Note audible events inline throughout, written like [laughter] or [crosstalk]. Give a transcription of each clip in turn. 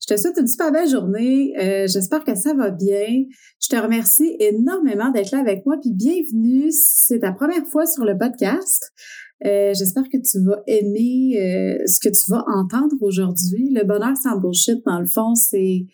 Je te souhaite une super belle journée. Euh, j'espère que ça va bien. Je te remercie énormément d'être là avec moi. Puis bienvenue c'est ta première fois sur le podcast. Euh, j'espère que tu vas aimer euh, ce que tu vas entendre aujourd'hui. Le bonheur sans bullshit, dans le fond, c'est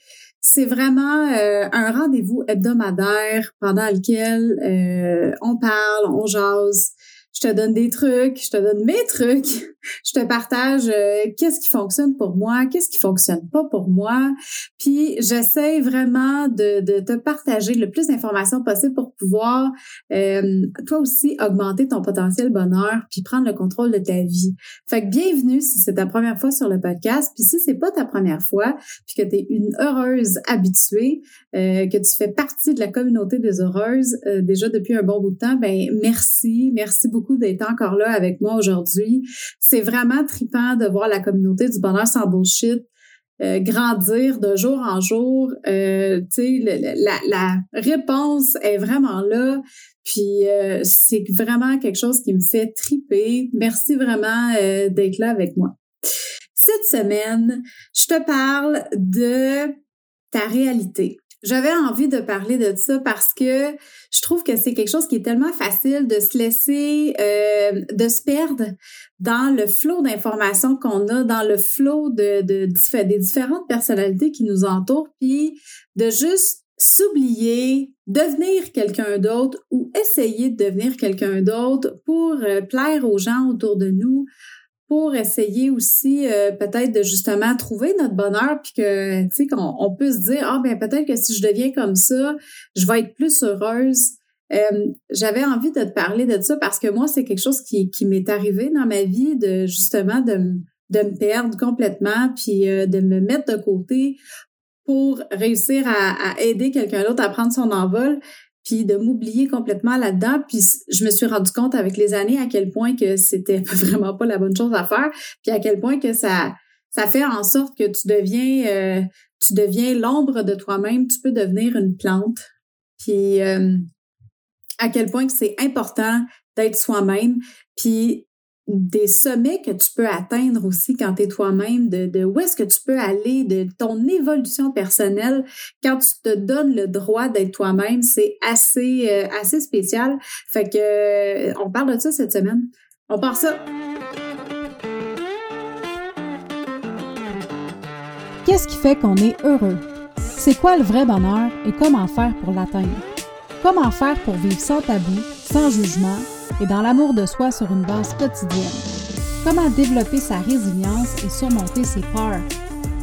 c'est vraiment un rendez-vous hebdomadaire pendant lequel on parle, on jase, je te donne des trucs, je te donne mes trucs, [laughs] je te partage euh, qu'est-ce qui fonctionne pour moi, qu'est-ce qui fonctionne pas pour moi, puis j'essaie vraiment de, de, te partager le plus d'informations possible pour pouvoir euh, toi aussi augmenter ton potentiel bonheur puis prendre le contrôle de ta vie. Fait que bienvenue si c'est ta première fois sur le podcast, puis si c'est pas ta première fois, puis que tu es une heureuse habituée, euh, que tu fais partie de la communauté des heureuses déjà depuis un bon bout de temps, ben merci, merci beaucoup d'être encore là avec moi aujourd'hui. C'est vraiment tripant de voir la communauté du bonheur sans bullshit euh, grandir de jour en jour. Euh, tu sais, la, réponse est vraiment là. Puis euh, c'est vraiment quelque chose qui me fait triper. Merci vraiment d'être là avec moi. Cette semaine, je te parle de ta réalité. J'avais envie de parler de ça parce que je trouve que c'est quelque chose qui est tellement facile de se laisser, euh, de se perdre dans le flot d'informations qu'on a, dans le flot de, de, des différentes personnalités qui nous entourent, puis de juste s'oublier, devenir quelqu'un d'autre ou essayer de devenir quelqu'un d'autre pour euh, plaire aux gens autour de nous, pour essayer aussi euh, peut-être de justement trouver notre bonheur puis que tu sais qu'on on peut se dire ah ben peut-être que si je deviens comme ça je vais être plus heureuse. Euh, j'avais envie de te parler de ça parce que moi c'est quelque chose qui, qui m'est arrivé dans ma vie de justement de, de me perdre complètement puis euh, de me mettre de côté pour réussir à, à aider quelqu'un d'autre à prendre son envol puis de m'oublier complètement là-dedans. Puis je me suis rendu compte avec les années à quel point que c'était [laughs] vraiment pas la bonne chose à faire, puis à quel point que ça ça fait en sorte que tu deviens euh, tu deviens l'ombre de toi-même. Tu peux devenir une plante. Puis euh, à quel point que c'est important d'être soi-même. Puis des sommets que tu peux atteindre aussi quand tu es toi-même, de, de où est-ce que tu peux aller, de ton évolution personnelle, quand tu te donnes le droit d'être toi-même, c'est assez, euh, assez spécial. Fait que euh, on parle de ça cette semaine. On part ça. Qu'est-ce qui fait qu'on est heureux? C'est quoi le vrai bonheur et comment faire pour l'atteindre? Comment faire pour vivre sans tabou, sans jugement, et dans l'amour de soi sur une base quotidienne. Comment développer sa résilience et surmonter ses peurs?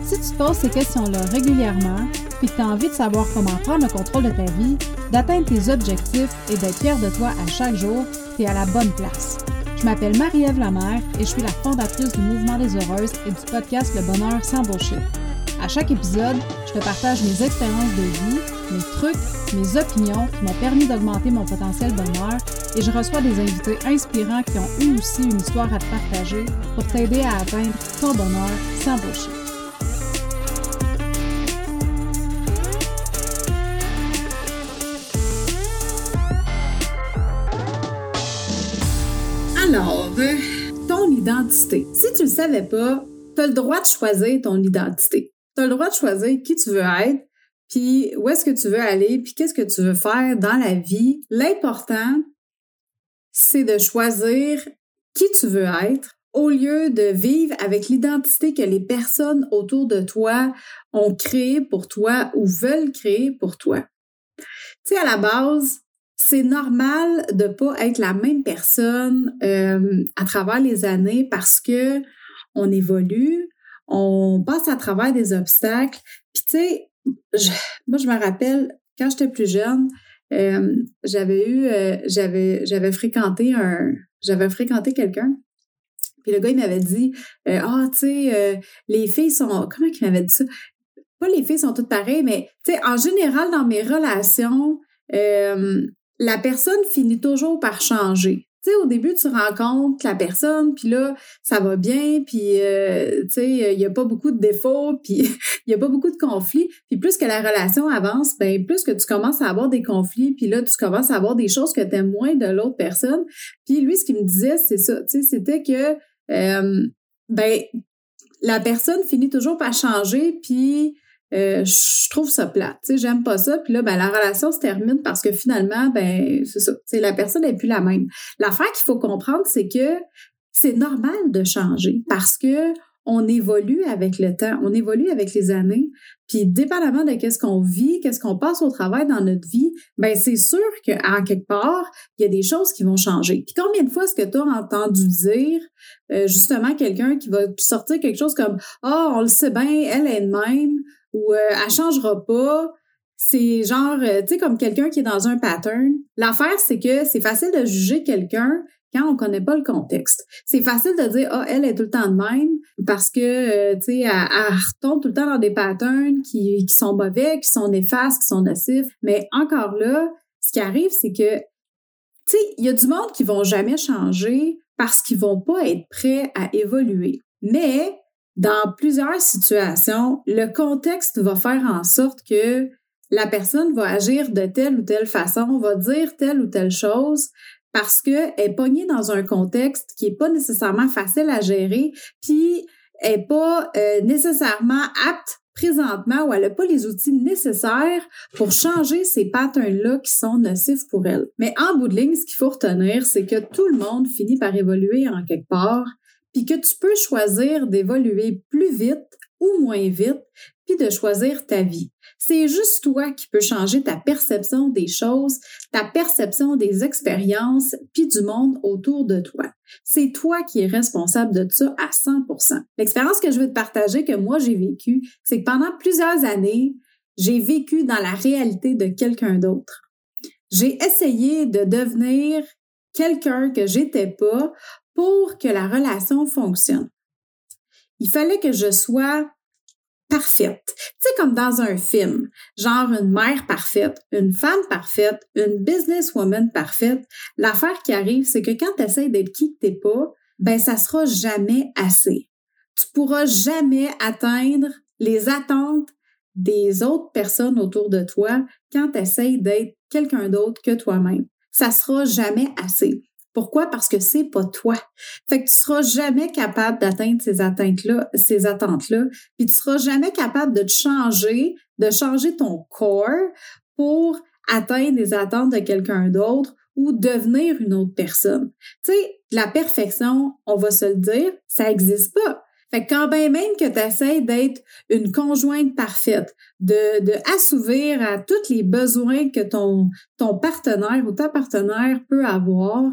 Si tu te poses ces questions-là régulièrement, puis que tu as envie de savoir comment prendre le contrôle de ta vie, d'atteindre tes objectifs et d'être fier de toi à chaque jour, tu es à la bonne place. Je m'appelle Marie-Ève Lamère et je suis la fondatrice du Mouvement des Heureuses et du podcast Le Bonheur sans bullshit. À chaque épisode, je te partage mes expériences de vie, mes trucs, mes opinions qui m'ont permis d'augmenter mon potentiel bonheur et je reçois des invités inspirants qui ont eu aussi une histoire à te partager pour t'aider à atteindre ton bonheur sans bullshit. Alors, ton identité. Si tu ne le savais pas, tu as le droit de choisir ton identité tu as le droit de choisir qui tu veux être, puis où est-ce que tu veux aller, puis qu'est-ce que tu veux faire dans la vie? L'important, c'est de choisir qui tu veux être au lieu de vivre avec l'identité que les personnes autour de toi ont créée pour toi ou veulent créer pour toi. Tu sais, à la base, c'est normal de pas être la même personne euh, à travers les années parce que on évolue, on passe à travers des obstacles. Puis tu sais, moi je me rappelle quand j'étais plus jeune, euh, j'avais eu, euh, j'avais, j'avais fréquenté un, j'avais fréquenté quelqu'un. Puis le gars il m'avait dit, euh, ah tu sais, les filles sont, comment il m'avait dit ça? Pas les filles sont toutes pareilles, mais tu sais, en général dans mes relations, la personne finit toujours par changer au début, tu rencontres la personne, puis là, ça va bien, puis, euh, tu sais, il n'y a pas beaucoup de défauts, [laughs] puis il n'y a pas beaucoup de conflits. Puis plus que la relation avance, ben plus que tu commences à avoir des conflits, puis là, tu commences à avoir des choses que tu aimes moins de l'autre personne. Puis lui, ce qu'il me disait, c'est ça, tu sais, c'était que, euh, ben, la personne finit toujours par changer, puis euh, je trouve ça plat. Tu sais, j'aime pas ça. Puis là, ben, la relation se termine parce que finalement, ben, c'est ça. La personne n'est plus la même. L'affaire qu'il faut comprendre, c'est que c'est normal de changer parce que on évolue avec le temps, on évolue avec les années, puis dépendamment de qu'est-ce qu'on vit, qu'est-ce qu'on passe au travail dans notre vie, ben c'est sûr qu'en quelque part, il y a des choses qui vont changer. Puis combien de fois est-ce que tu as entendu dire euh, justement quelqu'un qui va sortir quelque chose comme "Ah, oh, on le sait bien, elle est de même" ou euh, "Elle changera pas" c'est genre, euh, tu sais, comme quelqu'un qui est dans un pattern. L'affaire, c'est que c'est facile de juger quelqu'un quand on connaît pas le contexte. C'est facile de dire ah elle est tout le temps de même parce que euh, tu sais elle, retombe tout le temps dans des patterns qui, qui sont mauvais, qui sont néfastes, qui sont nocifs. Mais encore là, ce qui arrive c'est que tu sais il y a du monde qui vont jamais changer parce qu'ils vont pas être prêts à évoluer. Mais dans plusieurs situations, le contexte va faire en sorte que la personne va agir de telle ou telle façon, va dire telle ou telle chose parce qu'elle est pognée dans un contexte qui est pas nécessairement facile à gérer, puis elle n'est pas euh, nécessairement apte présentement ou elle n'a pas les outils nécessaires pour changer ces patterns-là qui sont nocifs pour elle. Mais en bout de ligne, ce qu'il faut retenir, c'est que tout le monde finit par évoluer en quelque part, puis que tu peux choisir d'évoluer plus vite ou moins vite, puis de choisir ta vie. C'est juste toi qui peux changer ta perception des choses, ta perception des expériences, puis du monde autour de toi. C'est toi qui es responsable de ça à 100%. L'expérience que je veux te partager que moi j'ai vécue, c'est que pendant plusieurs années, j'ai vécu dans la réalité de quelqu'un d'autre. J'ai essayé de devenir quelqu'un que j'étais pas pour que la relation fonctionne. Il fallait que je sois parfaite. Tu sais, comme dans un film, genre une mère parfaite, une femme parfaite, une businesswoman parfaite. L'affaire qui arrive, c'est que quand tu essaies d'être qui que t'es pas, ben ça sera jamais assez. Tu pourras jamais atteindre les attentes des autres personnes autour de toi quand tu essaies d'être quelqu'un d'autre que toi-même. Ça sera jamais assez. Pourquoi? Parce que c'est pas toi. Fait que tu seras jamais capable d'atteindre ces attentes-là, ces attentes-là, puis tu seras jamais capable de te changer, de changer ton corps pour atteindre les attentes de quelqu'un d'autre ou devenir une autre personne. Tu sais, la perfection, on va se le dire, ça existe pas. Fait que quand bien même que tu essaies d'être une conjointe parfaite, de, de assouvir à tous les besoins que ton, ton partenaire ou ta partenaire peut avoir,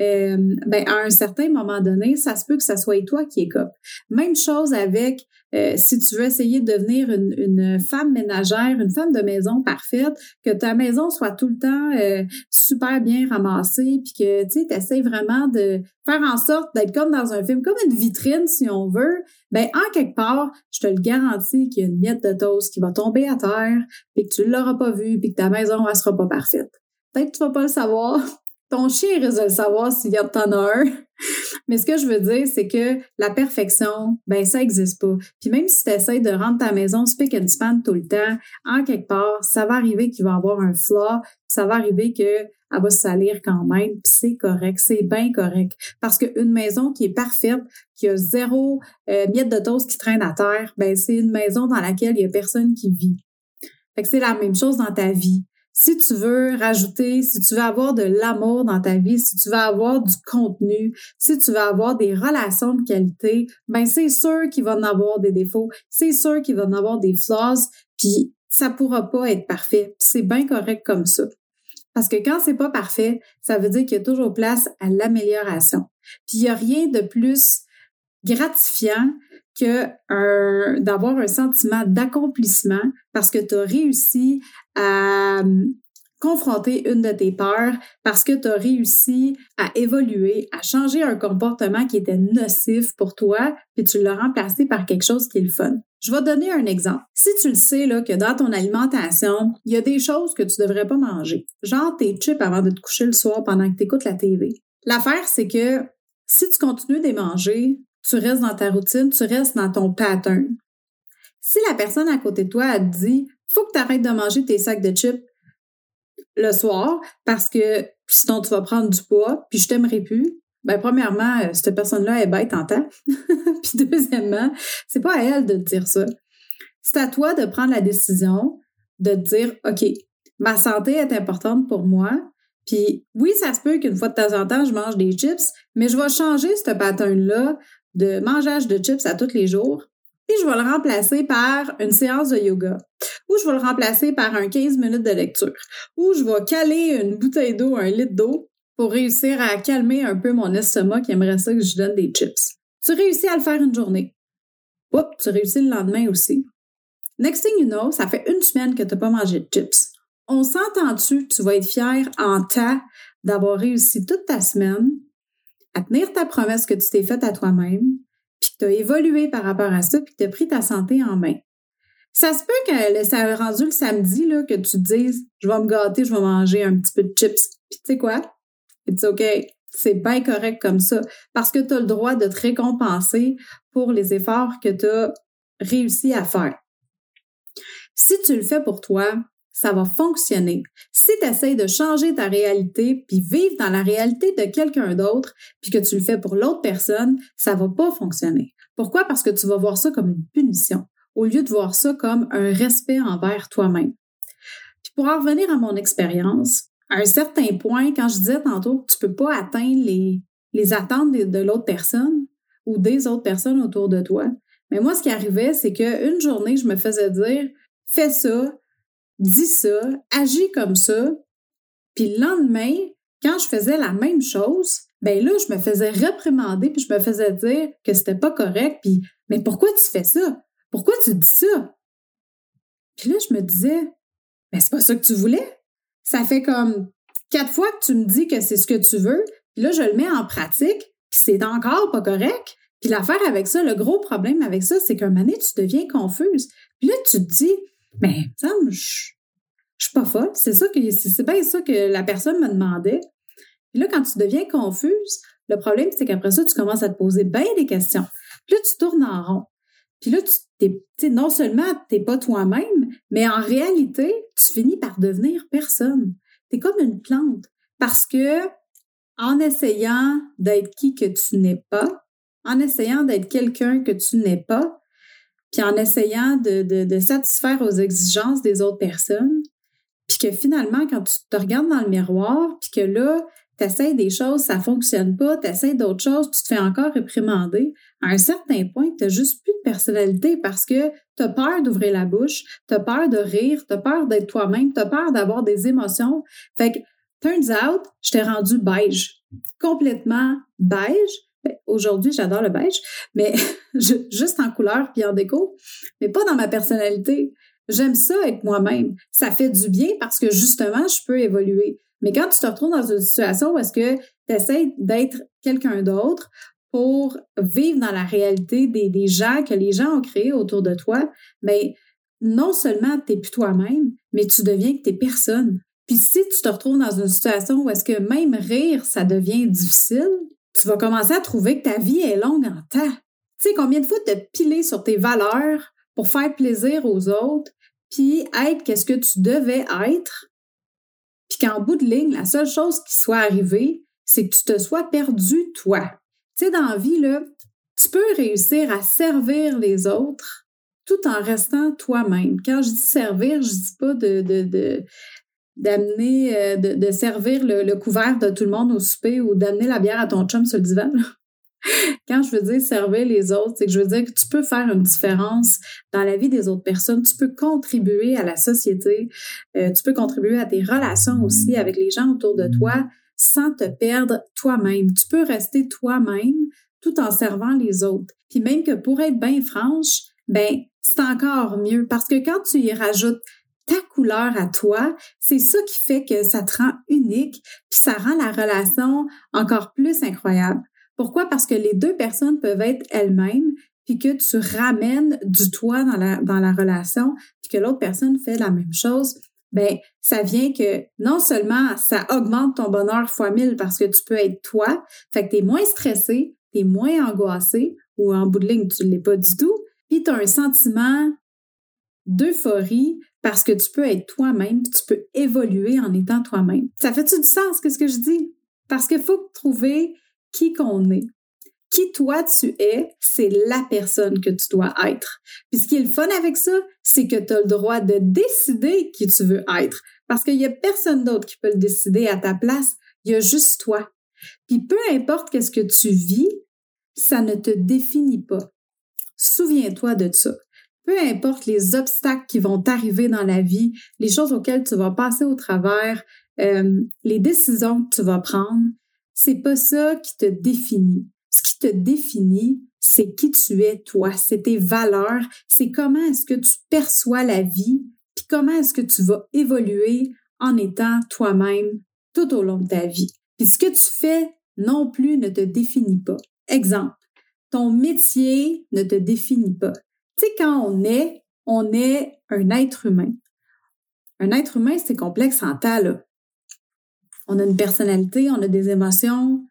euh, ben à un certain moment donné, ça se peut que ça soit toi qui écope. Même chose avec euh, si tu veux essayer de devenir une, une, femme ménagère, une femme de maison parfaite, que ta maison soit tout le temps euh, super bien ramassée, puis que tu essaies vraiment de faire en sorte d'être comme dans un film, comme une vitrine si on veut, ben en quelque part, je te le garantis qu'il y a une miette de toast qui va tomber à terre, puis que tu l'auras pas vu, puis que ta maison elle sera pas parfaite. Peut-être que tu vas pas le savoir, [laughs] ton chien risque de le savoir s'il y a t'en as un. [laughs] Mais ce que je veux dire, c'est que la perfection, ben ça existe pas. Puis même si tu essaies de rendre ta maison spick and span tout le temps, en quelque part, ça va arriver qu'il va avoir un flaw, ça va arriver que elle va se salir quand même, puis c'est correct, c'est bien correct. Parce qu'une maison qui est parfaite, qui a zéro euh, miette de toast qui traîne à terre, ben c'est une maison dans laquelle il y a personne qui vit. Fait que c'est la même chose dans ta vie si tu veux rajouter, si tu veux avoir de l'amour dans ta vie, si tu veux avoir du contenu, si tu veux avoir des relations de qualité, ben c'est sûr qu'il va en avoir des défauts, c'est sûr qu'il va en avoir des flaws, puis ça pourra pas être parfait. C'est bien correct comme ça. Parce que quand c'est pas parfait, ça veut dire qu'il y a toujours place à l'amélioration. Puis il y a rien de plus gratifiant que d'avoir un sentiment d'accomplissement parce que tu as réussi à hum, confronter une de tes peurs, parce que tu as réussi à évoluer, à changer un comportement qui était nocif pour toi, puis tu l'as remplacé par quelque chose qui est le fun. Je vais donner un exemple. Si tu le sais là, que dans ton alimentation, il y a des choses que tu devrais pas manger, genre tes chips avant de te coucher le soir pendant que tu écoutes la TV. L'affaire, c'est que si tu continues de les manger, tu restes dans ta routine, tu restes dans ton pattern. Si la personne à côté de toi a dit faut que tu arrêtes de manger tes sacs de chips le soir parce que sinon tu vas prendre du poids, puis je t'aimerai plus, Ben, premièrement, euh, cette personne-là est bête en temps. [laughs] Puis deuxièmement, c'est pas à elle de te dire ça. C'est à toi de prendre la décision de te dire, OK, ma santé est importante pour moi. Puis oui, ça se peut qu'une fois de temps en temps, je mange des chips, mais je vais changer ce pattern-là de mangeage de chips à tous les jours. Et je vais le remplacer par une séance de yoga, ou je vais le remplacer par un 15 minutes de lecture, ou je vais caler une bouteille d'eau, un litre d'eau pour réussir à calmer un peu mon estomac qui aimerait ça que je donne des chips. Tu réussis à le faire une journée. Oups, tu réussis le lendemain aussi. Next thing you know, ça fait une semaine que tu n'as pas mangé de chips. On s'entend-tu tu vas être fier en tas d'avoir réussi toute ta semaine à tenir ta promesse que tu t'es faite à toi-même, puis que tu as évolué par rapport à ça, puis que tu as pris ta santé en main. Ça se peut que ça a rendu le samedi là, que tu te dises Je vais me gâter, je vais manger un petit peu de chips. Puis tu sais quoi? It's OK. C'est bien correct comme ça. Parce que tu as le droit de te récompenser pour les efforts que tu as réussi à faire. Si tu le fais pour toi, ça va fonctionner. Si tu essaies de changer ta réalité puis vivre dans la réalité de quelqu'un d'autre puis que tu le fais pour l'autre personne, ça va pas fonctionner. Pourquoi? Parce que tu vas voir ça comme une punition au lieu de voir ça comme un respect envers toi-même. Puis pour en revenir à mon expérience, à un certain point, quand je disais tantôt que tu peux pas atteindre les, les attentes de, de l'autre personne ou des autres personnes autour de toi, mais moi, ce qui arrivait, c'est qu'une journée, je me faisais dire, fais ça, dis ça, agis comme ça. Puis le lendemain, quand je faisais la même chose, ben là, je me faisais réprimander, puis je me faisais dire que c'était pas correct, puis mais pourquoi tu fais ça? Pourquoi tu dis ça? Puis là, je me disais, mais c'est pas ça que tu voulais. Ça fait comme quatre fois que tu me dis que c'est ce que tu veux, puis là, je le mets en pratique, puis c'est encore pas correct. Puis l'affaire avec ça, le gros problème avec ça, c'est qu'un donné, tu deviens confuse. Puis là, tu te dis, mais ça je, je suis pas folle. C'est ça que c'est bien ça que la personne me demandait. Puis là, quand tu deviens confuse, le problème, c'est qu'après ça, tu commences à te poser bien des questions. Puis là, tu tournes en rond. Puis là, tu t'es, non seulement tu n'es pas toi-même, mais en réalité, tu finis par devenir personne. Tu es comme une plante. Parce que en essayant d'être qui que tu n'es pas, en essayant d'être quelqu'un que tu n'es pas, puis en essayant de, de, satisfaire aux exigences des autres personnes, puis que finalement, quand tu te regardes dans le miroir, puis que là, tu essaies des choses, ça fonctionne pas, tu essaies d'autres choses, tu te fais encore réprimander, à un certain point, tu n'as juste plus de personnalité parce que tu as peur d'ouvrir la bouche, tu as peur de rire, tu as peur d'être toi-même, tu as peur d'avoir des émotions. Fait que, turns out, je t'ai rendu beige, complètement beige, ben, aujourd'hui, j'adore le beige, mais [laughs] juste en couleur puis en déco, mais pas dans ma personnalité. J'aime ça être moi-même. Ça fait du bien parce que justement, je peux évoluer. Mais quand tu te retrouves dans une situation où est-ce que tu essaies d'être quelqu'un d'autre pour vivre dans la réalité des, des, gens que les gens ont créés autour de toi, mais ben, non seulement tu n'es plus toi-même, mais tu deviens que tu personne. Puis si tu te retrouves dans une situation où est-ce que même rire, ça devient difficile, tu vas commencer à trouver que ta vie est longue en temps. Tu sais, combien de fois te piler sur tes valeurs pour faire plaisir aux autres, puis être qu'est-ce que tu devais être, qu'en bout de ligne, la seule chose qui soit arrivée, c'est que tu te sois perdu toi. Tu sais, dans la vie, tu peux réussir à servir les autres tout en restant toi-même. Quand je dis servir, je dis pas de, de d'amener, euh, de, servir le, couvert de tout le monde au souper ou d'amener la bière à ton chum sur le divan. Quand je veux dire servir les autres, c'est que je veux dire que tu peux faire une différence dans la vie des autres personnes. Tu peux contribuer à la société. Euh, tu peux contribuer à tes relations aussi avec les gens autour de toi sans te perdre toi-même. Tu peux rester toi-même tout en servant les autres. Puis même que pour être bien franche, ben c'est encore mieux parce que quand tu y rajoutes ta couleur à toi, c'est ça qui fait que ça te rend unique, puis ça rend la relation encore plus incroyable. Pourquoi? Parce que les deux personnes peuvent être elles-mêmes, puis que tu ramènes du toi dans la, relation, puis que l'autre personne fait la même chose, ben ça vient que non seulement ça augmente ton bonheur fois mille parce que tu peux être toi, fait que tu es moins stressé, tu es moins angoissé, ou en bout de ligne, tu ne l'es pas du tout, puis tu as un sentiment d'euphorie parce que tu peux être toi-même, tu peux évoluer en étant toi-même. Ça fait-tu du sens, que ce que je dis? Parce qu'il faut trouver qui qu'on est. Qui toi tu es, c'est la personne que tu dois être. Puis ce qui est le fun avec ça, c'est que tu as le droit de décider qui tu veux être. Parce qu'il y a personne d'autre qui peut le décider à ta place. Il y a juste toi. Puis peu importe qu'est-ce que tu vis, ça ne te définit pas. Souviens-toi de ça. Peu importe les obstacles qui vont t'arriver dans la vie, les choses auxquelles tu vas passer au travers, euh, les décisions que tu vas prendre, c'est pas ça qui te définit. Ce qui te définit, c'est qui tu es toi, c'est tes valeurs, c'est comment est-ce que tu perçois la vie, puis comment est-ce que tu vas évoluer en étant toi-même tout au long de ta vie. Puis ce que tu fais non plus ne te définit pas. Exemple, ton métier ne te définit pas. Tu sais, quand on est, on est un être humain. Un être humain, c'est complexe en tas, là. On a une personnalité, on a des émotions,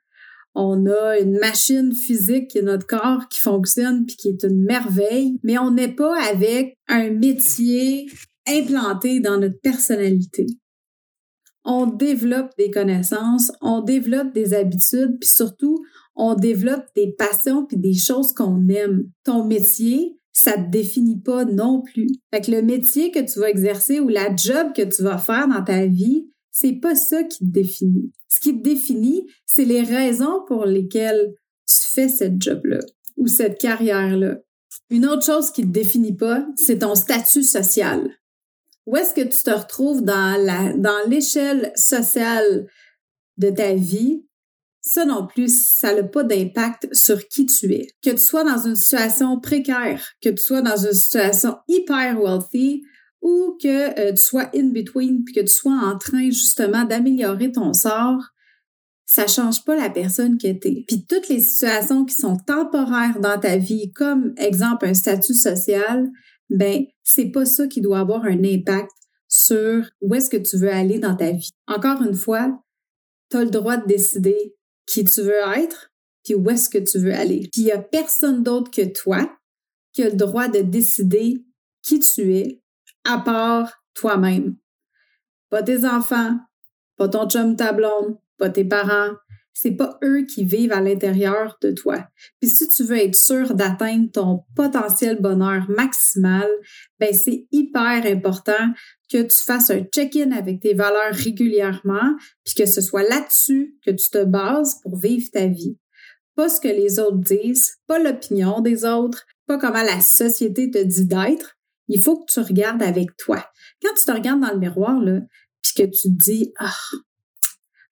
on a une machine physique qui est notre corps qui fonctionne puis qui est une merveille, mais on n'est pas avec un métier implanté dans notre personnalité. On développe des connaissances, on développe des habitudes, puis surtout, on développe des passions puis des choses qu'on aime. Ton métier, ça te définit pas non plus. Fait que le métier que tu vas exercer ou la job que tu vas faire dans ta vie, c'est pas ça qui te définit. Ce qui te définit, c'est les raisons pour lesquelles tu fais cette job-là ou cette carrière-là. Une autre chose qui te définit pas, c'est ton statut social. Où est-ce que tu te retrouves dans la, dans l'échelle sociale de ta vie? Ça non plus, ça n'a pas d'impact sur qui tu es. Que tu sois dans une situation précaire, que tu sois dans une situation hyper wealthy ou que euh, tu sois in between puis que tu sois en train justement d'améliorer ton sort, ça change pas la personne que tu es. Puis toutes les situations qui sont temporaires dans ta vie, comme exemple un statut social, ben c'est pas ça qui doit avoir un impact sur où est-ce que tu veux aller dans ta vie. Encore une fois, tu as le droit de décider qui tu veux être, puis où est-ce que tu veux aller. Puis il y a personne d'autre que toi qui a le droit de décider qui tu es à part toi-même. Pas tes enfants, pas ton chum ta pas tes parents. C'est pas eux qui vivent à l'intérieur de toi. Puis si tu veux être sûr d'atteindre ton potentiel bonheur maximal, ben c'est hyper important que tu fasses un check-in avec tes valeurs régulièrement, puis que ce soit là-dessus que tu te bases pour vivre ta vie. Pas ce que les autres disent, pas l'opinion des autres, pas comment la société te dit d'être. Il faut que tu regardes avec toi. Quand tu te regardes dans le miroir, là, puis que tu te dis, ah,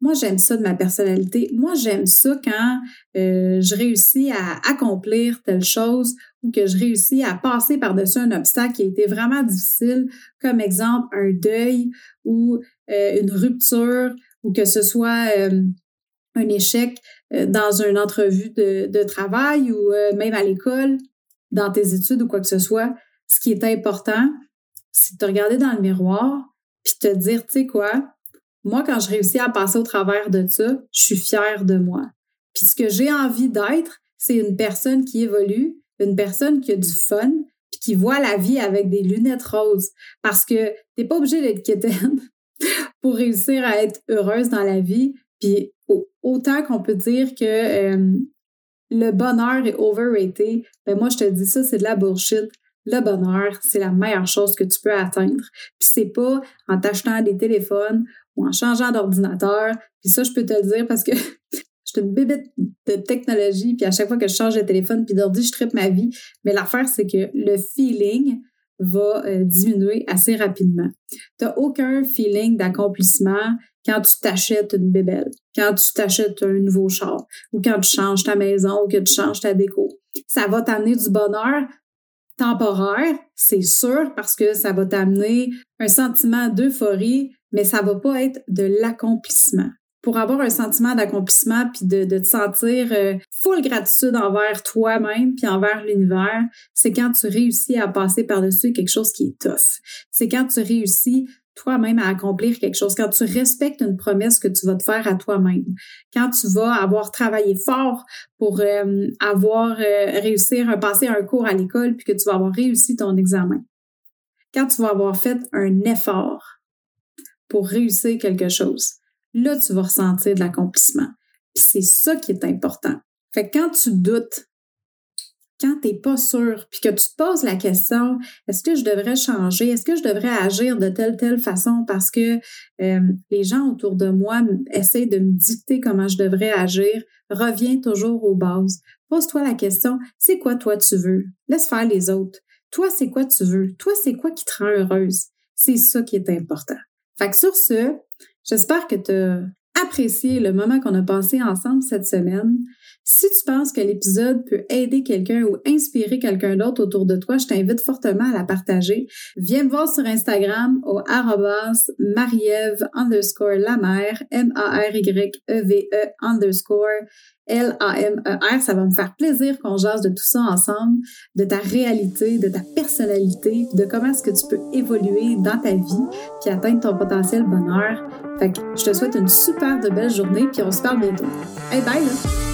moi, j'aime ça de ma personnalité. Moi, j'aime ça quand euh, je réussis à accomplir telle chose ou que je réussis à passer par-dessus un obstacle qui a été vraiment difficile, comme exemple un deuil ou euh, une rupture ou que ce soit euh, un échec dans une entrevue de, de travail ou même à l'école, dans tes études ou quoi que ce soit. Ce qui est important, c'est de te regarder dans le miroir puis te dire, tu sais quoi, moi, quand je réussis à passer au travers de ça, je suis fière de moi. Puis ce que j'ai envie d'être, c'est une personne qui évolue, une personne qui a du fun, puis qui voit la vie avec des lunettes roses. Parce que t'es pas obligé d'être quétaine [laughs] pour réussir à être heureuse dans la vie. Puis autant qu'on peut dire que euh, le bonheur est overrated, ben moi je te dis ça, c'est de la bullshit. Le bonheur, c'est la meilleure chose que tu peux atteindre. Puis c'est pas en t'achetant des téléphones ou en changeant d'ordinateur. Puis ça, je peux te le dire parce que [laughs] je suis une bébête de technologie, puis à chaque fois que je change de téléphone puis d'ordi, je tripe ma vie. Mais l'affaire, c'est que le feeling va euh, diminuer assez rapidement. Tu n'as aucun feeling d'accomplissement quand tu t'achètes une bébelle, quand tu t'achètes un nouveau char, ou quand tu changes ta maison, ou que tu changes ta déco. Ça va t'amener du bonheur temporaire, c'est sûr, parce que ça va t'amener un sentiment d'euphorie mais ça va pas être de l'accomplissement. Pour avoir un sentiment d'accomplissement puis de, te sentir euh, full gratitude envers toi-même puis envers l'univers, c'est quand tu réussis à passer par-dessus quelque chose qui est tough. C'est quand tu réussis toi-même à accomplir quelque chose, quand tu respectes une promesse que tu vas te faire à toi-même, quand tu vas avoir travaillé fort pour euh, avoir euh, réussi à passer un cours à l'école puis que tu vas avoir réussi ton examen, quand tu vas avoir fait un effort pour réussir quelque chose. Là, tu vas ressentir de l'accomplissement. C'est ça qui est important. Fait que quand tu doutes, quand tu n'es pas sûr, puis que tu te poses la question, est-ce que je devrais changer? Est-ce que je devrais agir de telle, telle façon parce que euh, les gens autour de moi essaient de me dicter comment je devrais agir? Reviens toujours aux bases. Pose-toi la question, c'est quoi toi tu veux? Laisse faire les autres. Toi, c'est quoi tu veux? Toi, c'est quoi qui te rend heureuse? C'est ça qui est important. Fait que sur ce, j'espère que tu as apprécié le moment qu'on a passé ensemble cette semaine. Si tu penses que l'épisode peut aider quelqu'un ou inspirer quelqu'un d'autre autour de toi, je t'invite fortement à la partager. Viens me voir sur Instagram au arrobas marieve underscore la mère, M-A-R-Y-E-V-E -E underscore L-A-M-E-R. Ça va me faire plaisir qu'on jase de tout ça ensemble, de ta réalité, de ta personnalité, de comment est-ce que tu peux évoluer dans ta vie puis atteindre ton potentiel bonheur. Fait que je te souhaite une super de belle journée puis on se parle bientôt. Hey, bye là!